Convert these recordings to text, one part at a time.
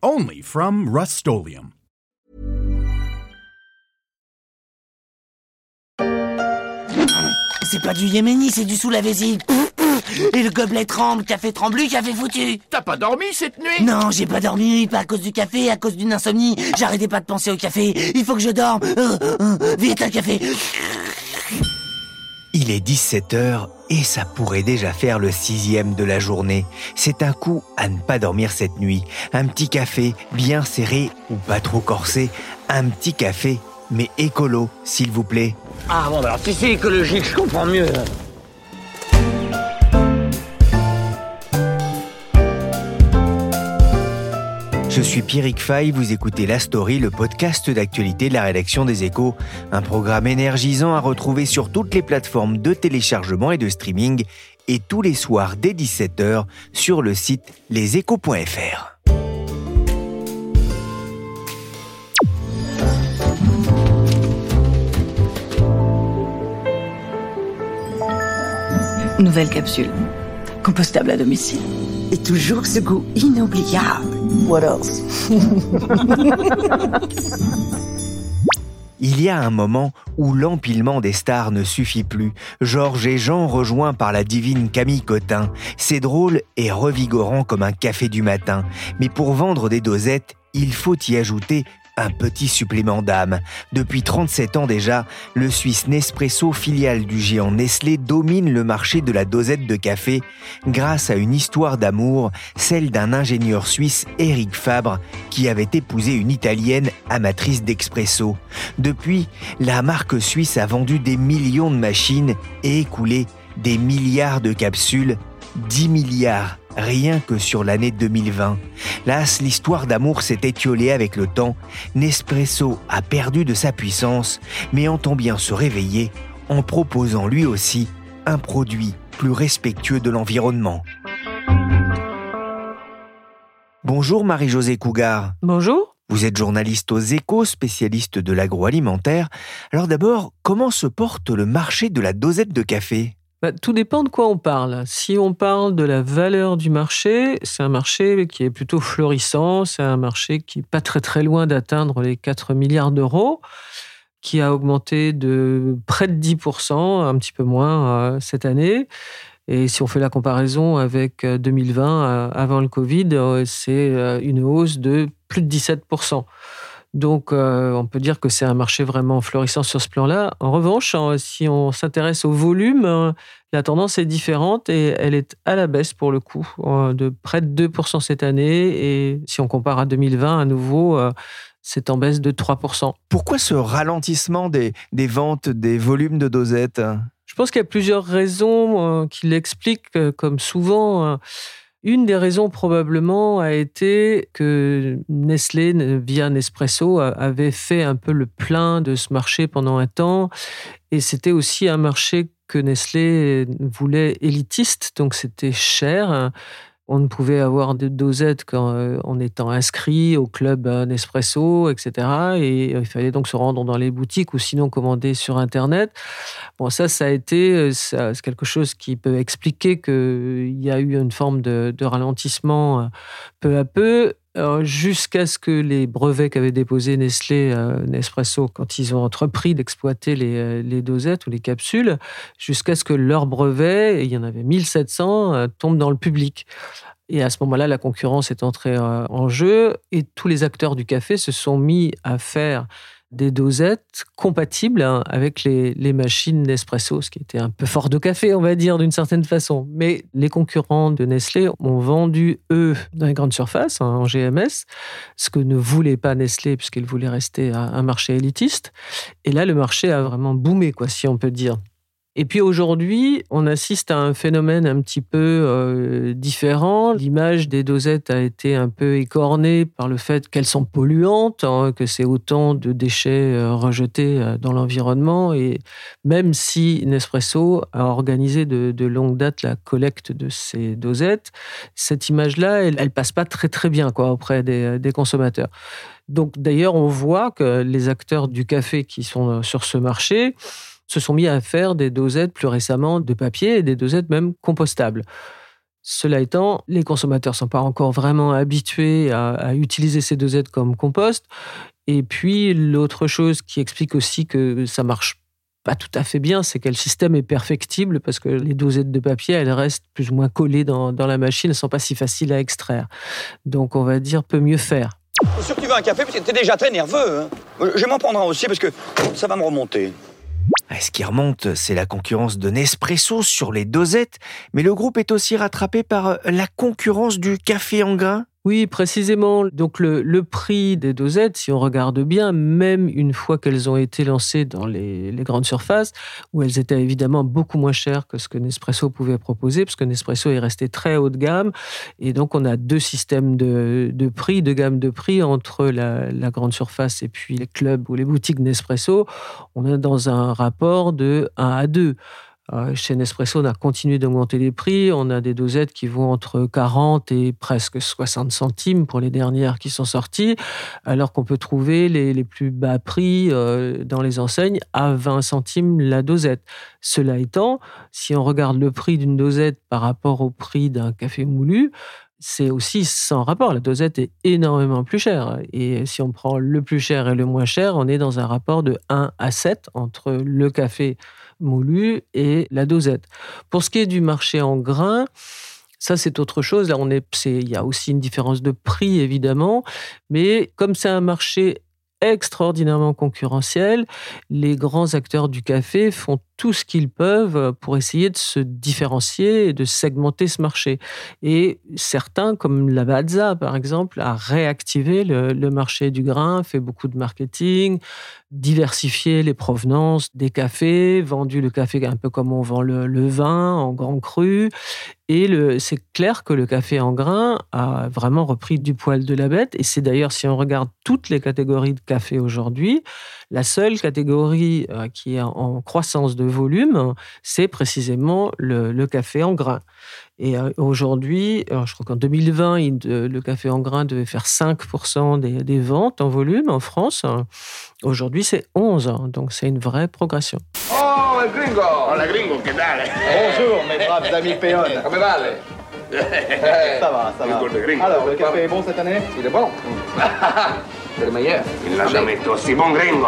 Only from Rust C'est pas du Yéméni, c'est du sous la vessie. Et le gobelet tremble, café tremblu, café foutu. T'as pas dormi cette nuit? Non, j'ai pas dormi, pas à cause du café, à cause d'une insomnie. J'arrêtais pas de penser au café. Il faut que je dorme. Euh, euh, vite un café. Il est 17h et ça pourrait déjà faire le sixième de la journée. C'est un coup à ne pas dormir cette nuit. Un petit café bien serré ou pas trop corsé. Un petit café, mais écolo, s'il vous plaît. Ah bon, bah alors si c'est écologique, je comprends mieux. Je suis Pierrick Fay, vous écoutez La Story, le podcast d'actualité de la rédaction des Échos, un programme énergisant à retrouver sur toutes les plateformes de téléchargement et de streaming et tous les soirs dès 17h sur le site leséchos.fr. Nouvelle capsule, compostable à domicile. Et toujours ce goût inoubliable. What else? Il y a un moment où l'empilement des stars ne suffit plus. Georges et Jean rejoints par la divine Camille Cotin. C'est drôle et revigorant comme un café du matin. Mais pour vendre des dosettes, il faut y ajouter un petit supplément d'âme. Depuis 37 ans déjà, le Suisse Nespresso, filiale du géant Nestlé, domine le marché de la dosette de café grâce à une histoire d'amour, celle d'un ingénieur suisse, Eric Fabre, qui avait épousé une italienne amatrice d'expresso. Depuis, la marque suisse a vendu des millions de machines et écoulé des milliards de capsules, 10 milliards rien que sur l'année 2020. Las, l'histoire d'amour s'est étiolée avec le temps. Nespresso a perdu de sa puissance, mais entend bien se réveiller en proposant lui aussi un produit plus respectueux de l'environnement. Bonjour Marie-Josée Cougar. Bonjour. Vous êtes journaliste aux échos, spécialiste de l'agroalimentaire. Alors d'abord, comment se porte le marché de la dosette de café? Bah, tout dépend de quoi on parle. Si on parle de la valeur du marché, c'est un marché qui est plutôt florissant, c'est un marché qui n'est pas très très loin d'atteindre les 4 milliards d'euros, qui a augmenté de près de 10%, un petit peu moins euh, cette année. Et si on fait la comparaison avec 2020, euh, euh, avant le Covid, c'est une hausse de plus de 17%. Donc, euh, on peut dire que c'est un marché vraiment florissant sur ce plan-là. En revanche, hein, si on s'intéresse au volume, hein, la tendance est différente et elle est à la baisse pour le coup, euh, de près de 2% cette année. Et si on compare à 2020, à nouveau, euh, c'est en baisse de 3%. Pourquoi ce ralentissement des, des ventes, des volumes de dosettes? Je pense qu'il y a plusieurs raisons qui l'expliquent, comme souvent. Une des raisons probablement a été que Nestlé, via Nespresso, avait fait un peu le plein de ce marché pendant un temps. Et c'était aussi un marché que Nestlé voulait élitiste, donc c'était cher. On ne pouvait avoir de dosettes qu'en euh, étant inscrit au club Nespresso, etc. Et euh, il fallait donc se rendre dans les boutiques ou sinon commander sur Internet. Bon, ça, ça a été euh, quelque chose qui peut expliquer qu'il y a eu une forme de, ralentissement peu à peu jusqu'à ce que les brevets qu'avait déposés Nestlé, Nespresso, quand ils ont entrepris d'exploiter les, les, dosettes ou les capsules, jusqu'à ce que leurs brevets, il y en avait 1700, tombent dans le public. Et à ce moment-là, la concurrence est entrée euh, en jeu et tous les acteurs du café se sont mis à faire des dosettes compatibles hein, avec les, machines Nespresso, ce qui était un peu fort de café, on va dire, d'une certaine façon. Mais les concurrents de Nestlé ont vendu, eux, dans les grandes surfaces, hein, en GMS, ce que ne voulait pas Nestlé, puisqu'il voulait rester un marché élitiste. Et là, le marché a vraiment boomé, quoi, si on peut dire. Et puis aujourd'hui, on assiste à un phénomène un petit peu euh, différent. L'image des dosettes a été un peu écornée par le fait qu'elles sont polluantes, hein, que c'est autant de déchets euh, rejetés euh, dans l'environnement. Et même si Nespresso a organisé de, longue date la collecte de ces dosettes, cette image-là, elle, elle passe pas très très bien quoi auprès des, des consommateurs. Donc d'ailleurs, on voit que les acteurs du café qui sont sur ce marché se sont mis à faire des dosettes plus récemment de papier et des dosettes même compostables. Cela étant, les consommateurs ne sont pas encore vraiment habitués à, utiliser ces dosettes comme compost. Et puis, l'autre chose qui explique aussi que ça marche pas tout à fait bien, c'est que le système est perfectible parce que les dosettes de papier, elles restent plus ou moins collées dans, la machine, elles ne sont pas si faciles à extraire. Donc, on va dire peut mieux faire. Sûr que tu veux un café parce que tu es déjà très nerveux. Hein. Je m'en prendre aussi parce que ça va me remonter. Ce qui remonte, c'est la concurrence de Nespresso sur les dosettes, mais le groupe est aussi rattrapé par la concurrence du café en grains. Oui, précisément. Donc le, prix des dosettes, si on regarde bien, même une fois qu'elles ont été lancées dans les, grandes surfaces, où elles étaient évidemment beaucoup moins chères que ce que Nespresso pouvait proposer, parce que Nespresso est resté très haut de gamme, et donc on a deux systèmes de, prix, de gamme de prix entre la, la, grande surface et puis les clubs ou les boutiques Nespresso. On est dans un rapport de 1 à 2. Euh, chez Nespresso, on a continué d'augmenter les prix. On a des dosettes qui vont entre 40 et presque 60 centimes pour les dernières qui sont sorties, alors qu'on peut trouver les, plus bas prix euh, dans les enseignes à 20 centimes la dosette. Cela étant, si on regarde le prix d'une dosette par rapport au prix d'un café moulu, c'est aussi sans rapport. La dosette est énormément plus chère. Et si on prend le plus cher et le moins cher, on est dans un rapport de 1 à 7 entre le café moulu et la dosette. Pour ce qui est du marché en grains, ça, c'est autre chose. Là, on est, il y a aussi une différence de prix, évidemment. Mais comme c'est un marché extraordinairement concurrentiel. Les grands acteurs du café font tout ce qu'ils peuvent pour essayer de se différencier et de segmenter ce marché. Et certains, comme Lavazza par exemple, a réactivé le, marché du grain, fait beaucoup de marketing, diversifié les provenances des cafés, vendu le café un peu comme on vend le, vin en grand cru. Et c'est clair que le café en grain a vraiment repris du poil de la bête. Et c'est d'ailleurs, si on regarde toutes les catégories de café aujourd'hui, la seule catégorie euh, qui est en croissance de volume, c'est précisément le, café en grain. Et euh, aujourd'hui, je crois qu'en 2020, le café en grain devait faire 5% des, ventes en volume en France. Aujourd'hui, c'est 11%. Donc, c'est une vraie progression. Oh, le gringo Oh, le gringo, que dalle Bonjour, mes braves amis péones. Come vale? Ça va, ça va. Alors, le café est bon cette année? Il est bon. c'est le meilleur. Il n'a jamais été aussi bon gringo.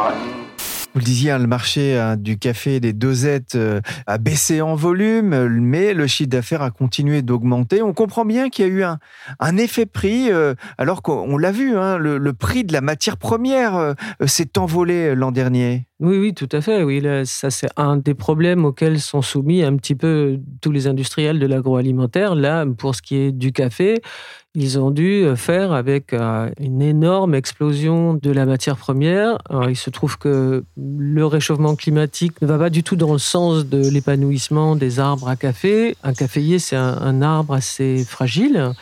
Vous le disiez, hein, le marché hein, du café des dosettes euh, a baissé en volume, mais le chiffre d'affaires a continué d'augmenter. On comprend bien qu'il y a eu un, effet prix, euh, alors qu'on l'a vu, hein, le, prix de la matière première euh, s'est envolé l'an dernier. Oui, oui, tout à fait. Oui, ça c'est un des problèmes auxquels sont soumis un petit peu tous les industriels de l'agroalimentaire. Là, pour ce qui est du café, ils ont dû faire avec euh, une énorme explosion de la matière première. il se trouve que le réchauffement climatique ne va pas du tout dans le sens de l'épanouissement des arbres à café. Un caféier, c'est un, arbre assez fragile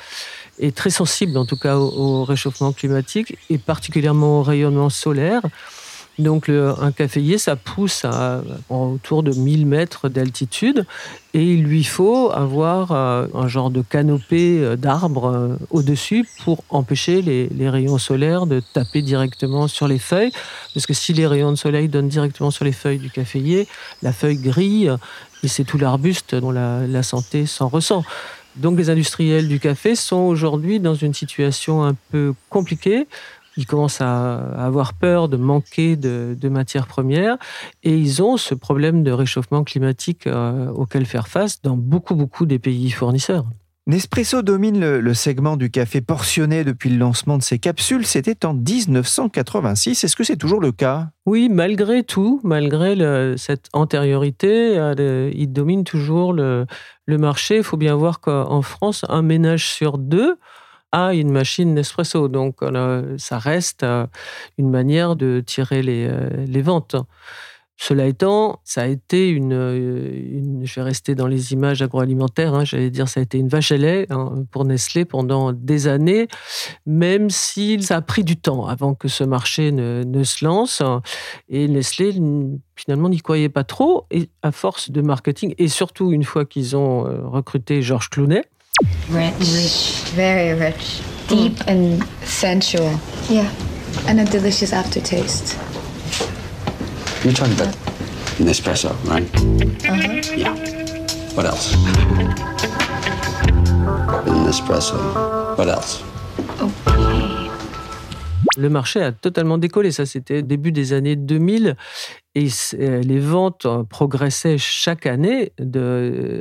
et très sensible en tout cas au réchauffement climatique et particulièrement au rayonnement solaire. Donc un caféier, ça pousse à, autour de 1000 mètres d'altitude et il lui faut avoir euh, un genre de canopée euh, d'arbres euh, au-dessus pour empêcher les, rayons solaires de taper directement sur les feuilles. Parce que si les rayons de soleil donnent directement sur les feuilles du caféier, la feuille grille et c'est tout l'arbuste dont la santé s'en ressent. Donc les industriels du café sont aujourd'hui dans une situation un peu compliquée ils commencent à avoir peur de manquer de, matières premières et ils ont ce problème de réchauffement climatique euh, auquel faire face dans beaucoup, beaucoup des pays fournisseurs. Nespresso domine le, segment du café portionné depuis le lancement de ses capsules. C'était en 1986. Est-ce que c'est toujours le cas? Oui, malgré tout, malgré cette antériorité, euh, il domine toujours le, le marché. Il faut bien voir qu'en France, un ménage sur deux à une machine Nespresso. Donc, ça reste euh, une manière de tirer les, euh, les ventes. Cela étant, ça a été une, je vais rester dans les images agroalimentaires, hein, j'allais dire, ça a été une vache à lait hein, pour Nestlé pendant des années, même si ça a pris du temps avant que ce marché ne, ne se lance. Et Nestlé, finalement, n'y croyait pas trop. Et à force de marketing, et surtout une fois qu'ils ont euh, recruté Georges Clounet, Rich, very rich, deep and sensual. Yeah, and a delicious aftertaste. You're talking about Nespresso, right? Uh-huh. Yeah. What else? Nespresso. What else? Le marché a totalement décollé. Ça, c'était début des années 2000. Et euh, les ventes progressaient chaque année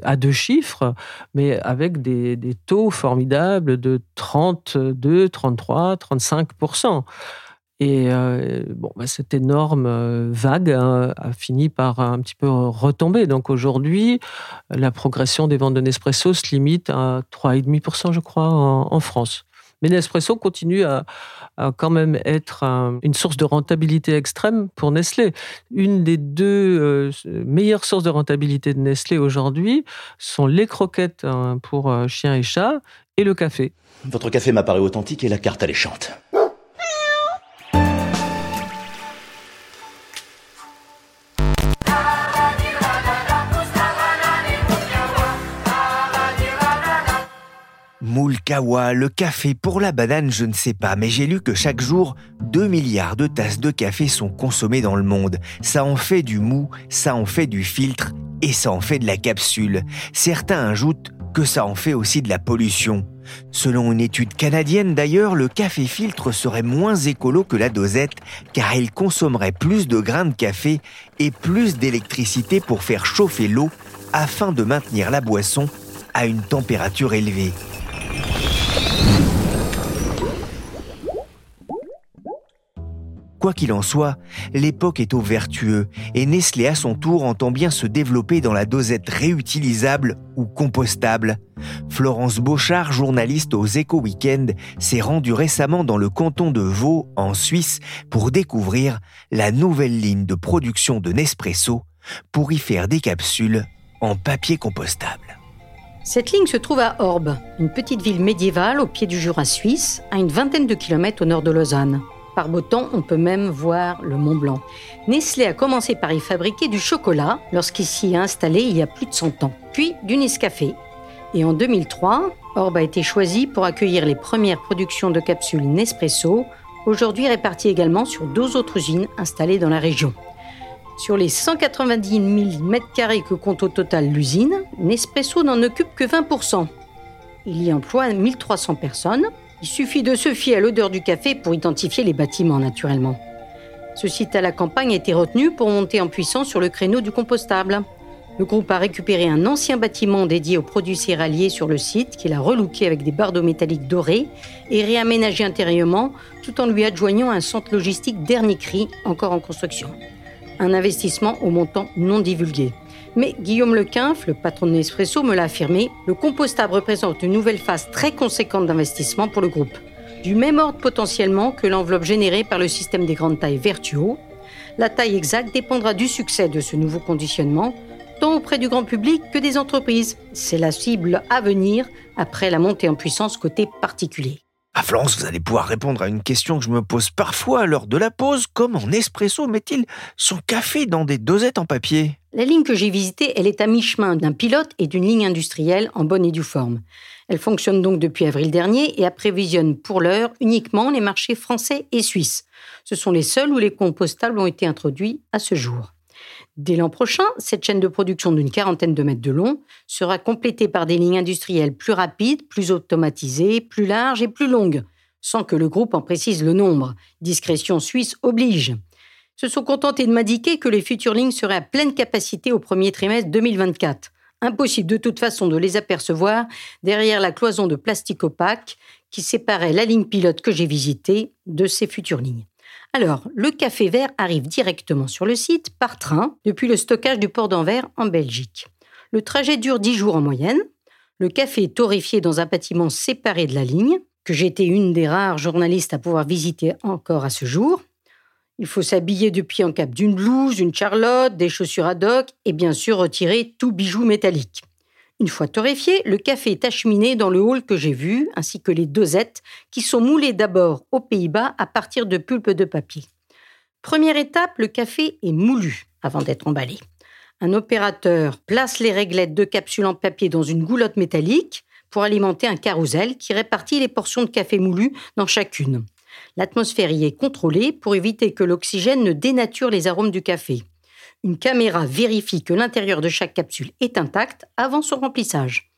à deux chiffres, mais avec des, taux formidables de 32, 33, 35% et euh, bon, bah, cette énorme euh, vague hein, a fini par un petit peu retomber. Donc aujourd'hui, la progression des ventes de Nespresso se limite à 3,5%, je crois, en, France. Mais Nespresso continue à, quand même être une source de rentabilité extrême pour Nestlé. Une des deux euh, meilleures sources de rentabilité de Nestlé aujourd'hui sont les croquettes hein, pour chiens et chats et le café. Votre café m'apparaît authentique et la carte alléchante. Moulkawa, le café pour la banane, je ne sais pas, mais j'ai lu que chaque jour, 2 milliards de tasses de café sont consommées dans le monde. Ça en fait du mou, ça en fait du filtre et ça en fait de la capsule. Certains ajoutent que ça en fait aussi de la pollution. Selon une étude canadienne d'ailleurs, le café filtre serait moins écolo que la dosette car il consommerait plus de grains de café et plus d'électricité pour faire chauffer l'eau afin de maintenir la boisson à une température élevée. Quoi qu'il en soit, l'époque est au vertueux et Nestlé à son tour entend bien se développer dans la dosette réutilisable ou compostable. Florence Beauchard, journaliste aux Éco Weekend, s'est rendue récemment dans le canton de Vaud, en Suisse, pour découvrir la nouvelle ligne de production de Nespresso pour y faire des capsules en papier compostable. Cette ligne se trouve à Orbe, une petite ville médiévale au pied du Jura suisse, à une vingtaine de kilomètres au nord de Lausanne. Par beau temps, on peut même voir le Mont Blanc. Nestlé a commencé par y fabriquer du chocolat lorsqu'il s'y est installé il y a plus de 100 ans, puis du Nescafé. Et en 2003, Orbe a été choisi pour accueillir les premières productions de capsules Nespresso, aujourd'hui réparties également sur deux autres usines installées dans la région. Sur les 190 000 m2 que compte au total l'usine, Nespresso n'en occupe que 20% Il y emploie 1300 personnes il suffit de se fier à l'odeur du café pour identifier les bâtiments naturellement. Ce site à la campagne a été retenu pour monter en puissance sur le créneau du compostable. Le groupe a récupéré un ancien bâtiment dédié aux produits céréaliers sur le site qu'il a relooké avec des bardeaux métalliques dorés et réaménagé intérieurement tout en lui adjoignant un centre logistique dernier cri encore en construction. Un investissement au montant non divulgué. Mais Guillaume Lequinf, le patron de Nespresso, me l'a affirmé, le compostable représente une nouvelle phase très conséquente d'investissement pour le groupe. Du même ordre potentiellement que l'enveloppe générée par le système des grandes tailles Vertuo. La taille exacte dépendra du succès de ce nouveau conditionnement, tant auprès du grand public que des entreprises. C'est la cible à venir après la montée en puissance côté particulier. À Florence, vous allez pouvoir répondre à une question que je me pose parfois lors de la pause. Comment Nespresso met-il son café dans des dosettes en papier? La ligne que j'ai visitée, elle est à mi-chemin d'un pilote et d'une ligne industrielle en bonne et due forme. Elle fonctionne donc depuis avril dernier et apprévisionne pour l'heure uniquement les marchés français et suisses. Ce sont les seuls où les compostables ont été introduits à ce jour. Dès l'an prochain, cette chaîne de production d'une quarantaine de mètres de long sera complétée par des lignes industrielles plus rapides, plus automatisées, plus larges et plus longues, sans que le groupe en précise le nombre. Discrétion suisse oblige. Se sont contentés de m'indiquer que les futures lignes seraient à pleine capacité au premier trimestre 2024. Impossible de toute façon de les apercevoir derrière la cloison de plastique opaque qui séparait la ligne pilote que j'ai visitée de ces futures lignes. Alors, le café vert arrive directement sur le site par train depuis le stockage du port d'Anvers en Belgique. Le trajet dure 10 jours en moyenne. Le café est torréfié dans un bâtiment séparé de la ligne, que été une des rares journalistes à pouvoir visiter encore à ce jour. Il faut s'habiller depuis en cap d'une blouse, une charlotte, des chaussures ad hoc et bien sûr retirer tout bijou métallique. Une fois torréfié, le café est acheminé dans le hall que j'ai vu, ainsi que les dosettes, qui sont moulées d'abord aux Pays-Bas à partir de pulpe de papier. Première étape, le café est moulu avant d'être emballé. Un opérateur place les réglettes de capsules en papier dans une goulotte métallique pour alimenter un carrousel qui répartit les portions de café moulu dans chacune. L'atmosphère y est contrôlée pour éviter que l'oxygène ne dénature les arômes du café. Une caméra vérifie que l'intérieur de chaque capsule est intact avant son remplissage.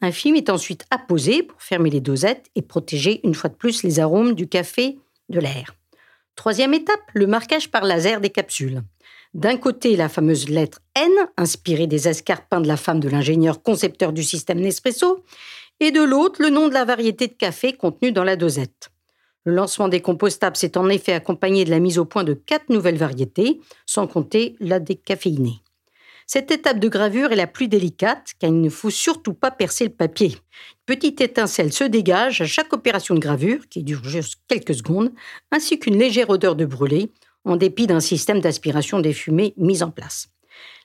Un film est ensuite apposé pour fermer les dosettes et protéger une fois de plus les arômes du café de l'air. Troisième étape, le marquage par laser des capsules. D'un côté, la fameuse lettre N, inspirée des escarpins de la femme de l'ingénieur concepteur du système Nespresso, et de l'autre, le nom de la variété de café contenue dans la dosette. Le lancement des compostables s'est en effet accompagné de la mise au point de quatre nouvelles variétés, sans compter la décaféinée. Cette étape de gravure est la plus délicate car il ne faut surtout pas percer le papier. Une petite étincelle se dégage à chaque opération de gravure, qui dure juste quelques secondes, ainsi qu'une légère odeur de brûlé, en dépit d'un système d'aspiration des fumées mis en place.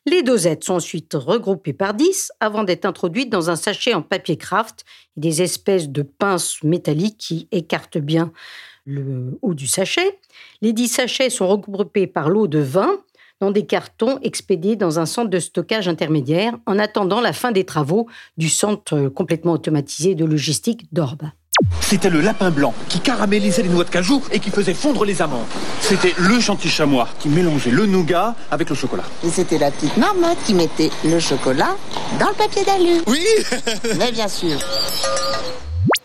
Les dosettes sont ensuite regroupées par 10 avant d'être introduites dans un sachet en papier craft, des espèces de pinces métalliques qui écartent bien le haut du sachet. Les 10 sachets sont regroupés par l'eau de vin dans des cartons expédiés dans un centre de stockage intermédiaire en attendant la fin des travaux du centre complètement automatisé de logistique d'Orbe. C'était le lapin blanc qui caramélisait les noix de cajou et qui faisait fondre les amandes. C'était le gentil chamois qui mélangeait le nougat avec le chocolat. Et c'était la petite marmotte qui mettait le chocolat dans le papier d'alu. Oui Mais bien sûr.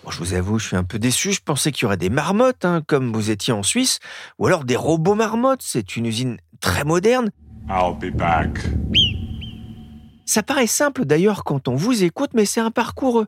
Bon, je vous avoue, je suis un peu déçu. Je pensais qu'il y aurait des marmottes, hein, comme vous étiez en Suisse, ou alors des robots marmottes. C'est une usine très moderne. I'll be back. Ça paraît simple d'ailleurs quand on vous écoute, mais c'est un parcours euh,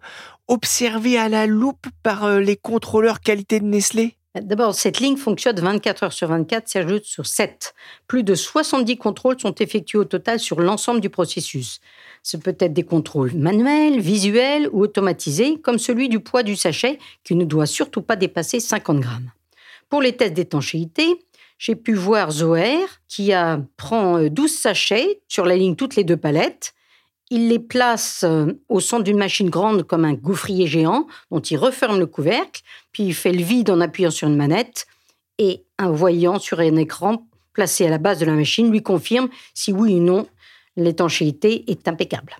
observé à la loupe par euh, les contrôleurs qualité de Nestlé. D'abord, cette ligne fonctionne 24 heures sur 24, s'ajoute sur 7. Plus de 70 contrôles sont effectués au total sur l'ensemble du processus. Ce peut être des contrôles manuels, visuels ou automatisés, comme celui du poids du sachet, qui ne doit surtout pas dépasser 50 grammes. Pour les tests d'étanchéité, j'ai pu voir Zoer, qui prend 12 sachets sur la ligne toutes les deux palettes, il les place euh, au centre d'une machine grande comme un gouffrier géant, dont il referme le couvercle, puis il fait le vide en appuyant sur une manette, et un voyant sur un écran placé à la base de la machine lui confirme si oui ou non l'étanchéité est impeccable.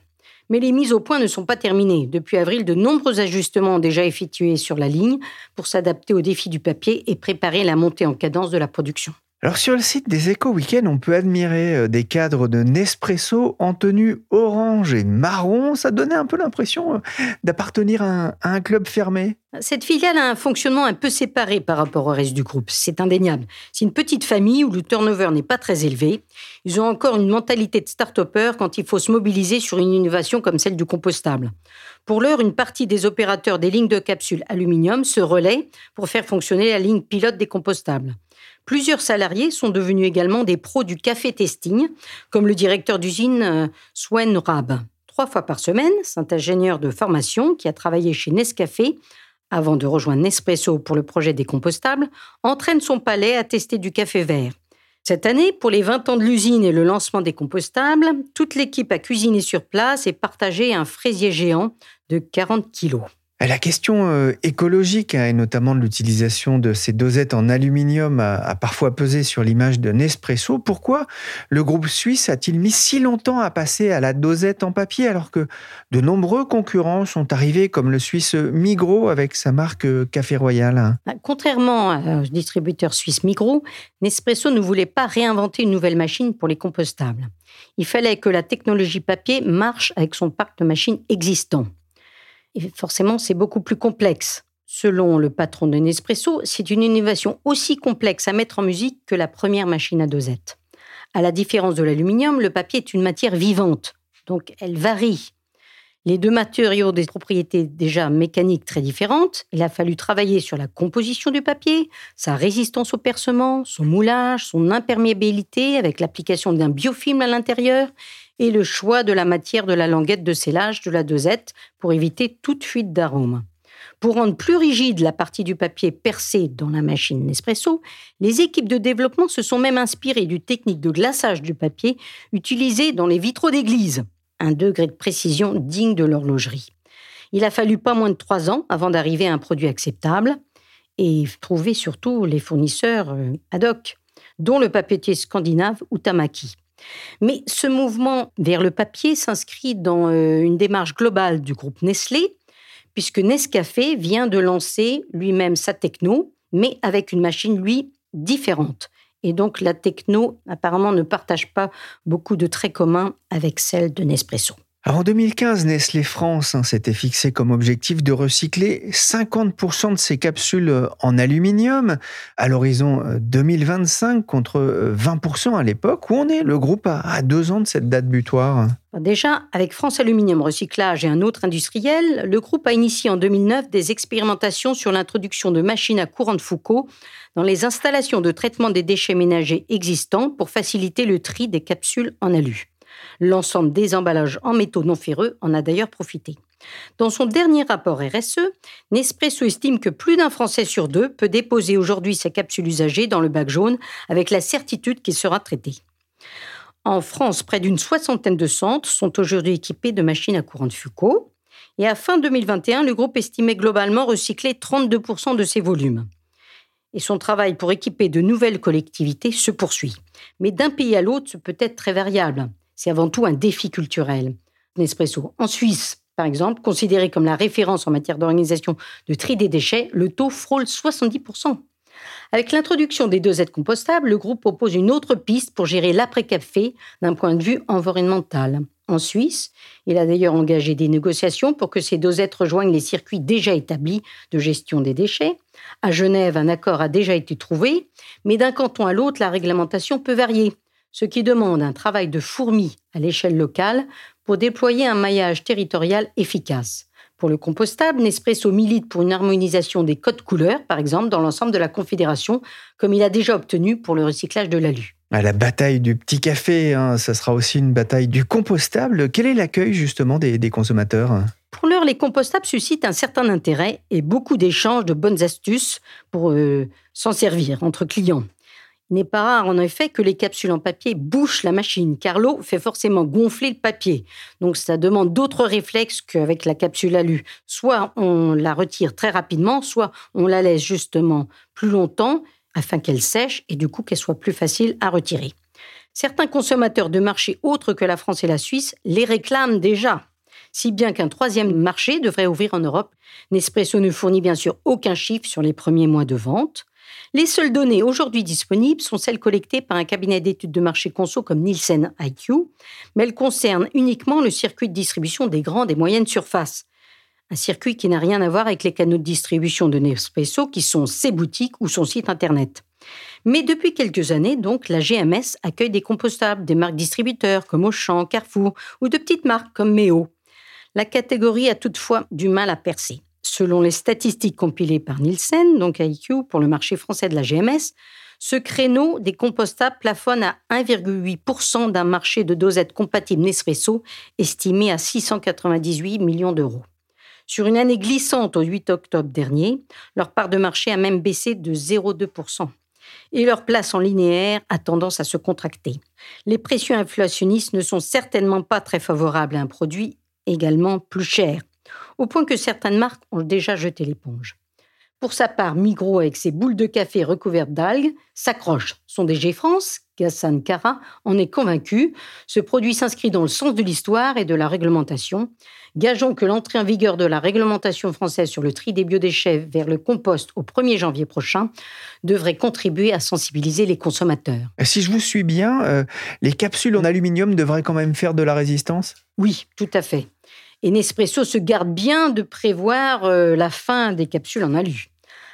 Mais les mises au point ne sont pas terminées. Depuis avril, de nombreux ajustements ont déjà effectués sur la ligne pour s'adapter aux défis du papier et préparer la montée en cadence de la production. Alors sur le site des Éco Weekend, on peut admirer euh, des cadres de Nespresso en tenue orange et marron. Ça donnait un peu l'impression euh, d'appartenir à, un club fermé. Cette filiale a un fonctionnement un peu séparé par rapport au reste du groupe, c'est indéniable. C'est une petite famille où le turnover n'est pas très élevé. Ils ont encore une mentalité de start-upper quand il faut se mobiliser sur une innovation comme celle du compostable. Pour l'heure, une partie des opérateurs des lignes de capsules aluminium se relaient pour faire fonctionner la ligne pilote des compostables. Plusieurs salariés sont devenus également des pros du café testing, comme le directeur d'usine euh, Swen Rab. Trois fois par semaine, cet ingénieur de formation qui a travaillé chez Nescafé avant de rejoindre Nespresso pour le projet des compostables, entraîne son palais à tester du café vert. Cette année, pour les 20 ans de l'usine et le lancement des compostables, toute l'équipe a cuisiné sur place et partagé un fraisier géant de 40 kilos. La question euh, écologique, hein, et notamment de l'utilisation de ces dosettes en aluminium, a, parfois pesé sur l'image de Nespresso. Pourquoi le groupe suisse a-t-il mis si longtemps à passer à la dosette en papier alors que de nombreux concurrents sont arrivés, comme le suisse Migros avec sa marque euh, Café Royal hein? Bah, Contrairement au distributeur suisse Migros, Nespresso ne voulait pas réinventer une nouvelle machine pour les compostables. Il fallait que la technologie papier marche avec son parc de machines existant. Et forcément, c'est beaucoup plus complexe. Selon le patron de Nespresso, c'est une innovation aussi complexe à mettre en musique que la première machine à dosette. À la différence de l'aluminium, le papier est une matière vivante, donc elle varie. Les deux matériaux ont des propriétés déjà mécaniques très différentes. Il a fallu travailler sur la composition du papier, sa résistance au percement, son moulage, son imperméabilité avec l'application d'un biofilm à l'intérieur et le choix de la matière de la languette de scellage de la dosette pour éviter toute fuite d'arôme. Pour rendre plus rigide la partie du papier percée dans la machine Nespresso, les équipes de développement se sont même inspirées du technique de glaçage du papier utilisée dans les vitraux d'église, un degré de précision digne de l'horlogerie. Il a fallu pas moins de trois ans avant d'arriver à un produit acceptable et trouver surtout les fournisseurs euh, ad hoc, dont le papetier scandinave Utamaki. Mais ce mouvement vers le papier s'inscrit dans euh, une démarche globale du groupe Nestlé, puisque Nescafé vient de lancer lui-même sa techno, mais avec une machine, lui, différente. Et donc la techno, apparemment, ne partage pas beaucoup de traits communs avec celle de Nespresso. En 2015, Nestlé France hein, s'était fixé comme objectif de recycler 50% de ses capsules euh, en aluminium à l'horizon 2025 euh, contre 20% euh, à l'époque. Où on est le groupe à deux ans de cette date butoir? Déjà, avec France Aluminium Recyclage et un autre industriel, le groupe a initié en 2009 des expérimentations sur l'introduction de machines à courant de Foucault dans les installations de traitement des déchets ménagers existants pour faciliter le tri des capsules en alu. L'ensemble des emballages en métaux non ferreux en a d'ailleurs profité. Dans son dernier rapport RSE, Nespresso estime que plus d'un Français sur deux peut déposer aujourd'hui sa capsule usagée dans le bac jaune avec la certitude qu'il sera traité. En France, près d'une soixantaine de centres sont aujourd'hui équipés de machines à courant de Foucault. Et à fin 2021, le groupe estimait globalement recycler 32% de ses volumes. Et son travail pour équiper de nouvelles collectivités se poursuit. Mais d'un pays à l'autre, ce peut être très variable c'est avant tout un défi culturel. Nespresso. En Suisse, par exemple, considéré comme la référence en matière d'organisation de tri des déchets, le taux frôle 70%. Avec l'introduction des dosettes compostables, le groupe propose une autre piste pour gérer l'après-café d'un point de vue environnemental. En Suisse, il a d'ailleurs engagé des négociations pour que ces dosettes rejoignent les circuits déjà établis de gestion des déchets. À Genève, un accord a déjà été trouvé, mais d'un canton à l'autre, la réglementation peut varier ce qui demande un travail de fourmi à l'échelle locale pour déployer un maillage territorial efficace. Pour le compostable, Nespresso milite pour une harmonisation des codes couleurs, par exemple, dans l'ensemble de la Confédération, comme il a déjà obtenu pour le recyclage de l'alu. À la bataille du petit café, hein, ça sera aussi une bataille du compostable. Quel est l'accueil justement des, consommateurs? Pour l'heure, les compostables suscitent un certain intérêt et beaucoup d'échanges de bonnes astuces pour euh, s'en servir entre clients. N'est pas rare en effet que les capsules en papier bouchent la machine, car l'eau fait forcément gonfler le papier. Donc ça demande d'autres réflexes qu'avec la capsule alu. Soit on la retire très rapidement, soit on la laisse justement plus longtemps afin qu'elle sèche et du coup qu'elle soit plus facile à retirer. Certains consommateurs de marchés autres que la France et la Suisse les réclament déjà si bien qu'un troisième marché devrait ouvrir en Europe. Nespresso ne fournit bien sûr aucun chiffre sur les premiers mois de vente. Les seules données aujourd'hui disponibles sont celles collectées par un cabinet d'études de marché conso comme Nielsen IQ, mais elles concernent uniquement le circuit de distribution des grandes et moyennes surfaces. Un circuit qui n'a rien à voir avec les canaux de distribution de Nespresso qui sont ses boutiques ou son site internet. Mais depuis quelques années, donc, la GMS accueille des compostables des marques distributeurs comme Auchan, Carrefour ou de petites marques comme Méo. La catégorie a toutefois du mal à percer. Selon les statistiques compilées par Nielsen, donc IQ, pour le marché français de la GMS, ce créneau des compostables plafonne à 1,8% d'un marché de dosettes compatibles Nespresso estimé à 698 millions d'euros. Sur une année glissante au 8 octobre dernier, leur part de marché a même baissé de 0,2% et leur place en linéaire a tendance à se contracter. Les pressions inflationnistes ne sont certainement pas très favorables à un produit également plus cher au point que certaines marques ont déjà jeté l'éponge. Pour sa part, Migros, avec ses boules de café recouvertes d'algues, s'accroche. Son DG France, Gassan Kara, en est convaincu. Ce produit s'inscrit dans le sens de l'histoire et de la réglementation. Gageons que l'entrée en vigueur de la réglementation française sur le tri des biodéchets vers le compost au 1er janvier prochain devrait contribuer à sensibiliser les consommateurs. Si je vous suis bien, euh, les capsules en aluminium devraient quand même faire de la résistance? Oui, tout à fait. Et Nespresso se garde bien de prévoir euh, la fin des capsules en alu.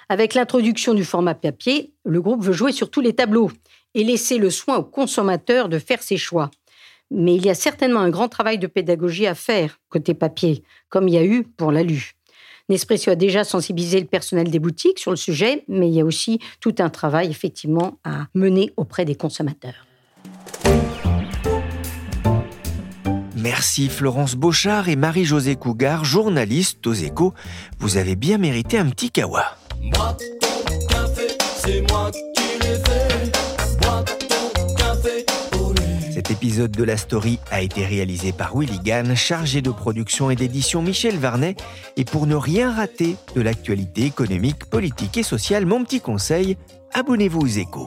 Avec l'introduction du format papier, le groupe veut jouer sur tous les tableaux et laisser le soin aux consommateurs de faire ses choix. Mais il y a certainement un grand travail de pédagogie à faire côté papier, comme il y a eu pour l'alu. Nespresso a déjà sensibilisé le personnel des boutiques sur le sujet, mais il y a aussi tout un travail effectivement à mener auprès des consommateurs. Merci Florence Beauchard et Marie-Josée Cougar, journalistes aux échos. Vous avez bien mérité un petit kawa. Moi, ton café, c'est moi qui l'ai fait. Moi, ton café, olé. Cet épisode de la story a été réalisé par Willy Gann, chargé de production et d'édition Michel Varnet. Et pour ne rien rater de l'actualité économique, politique et sociale, mon petit conseil, abonnez-vous aux échos.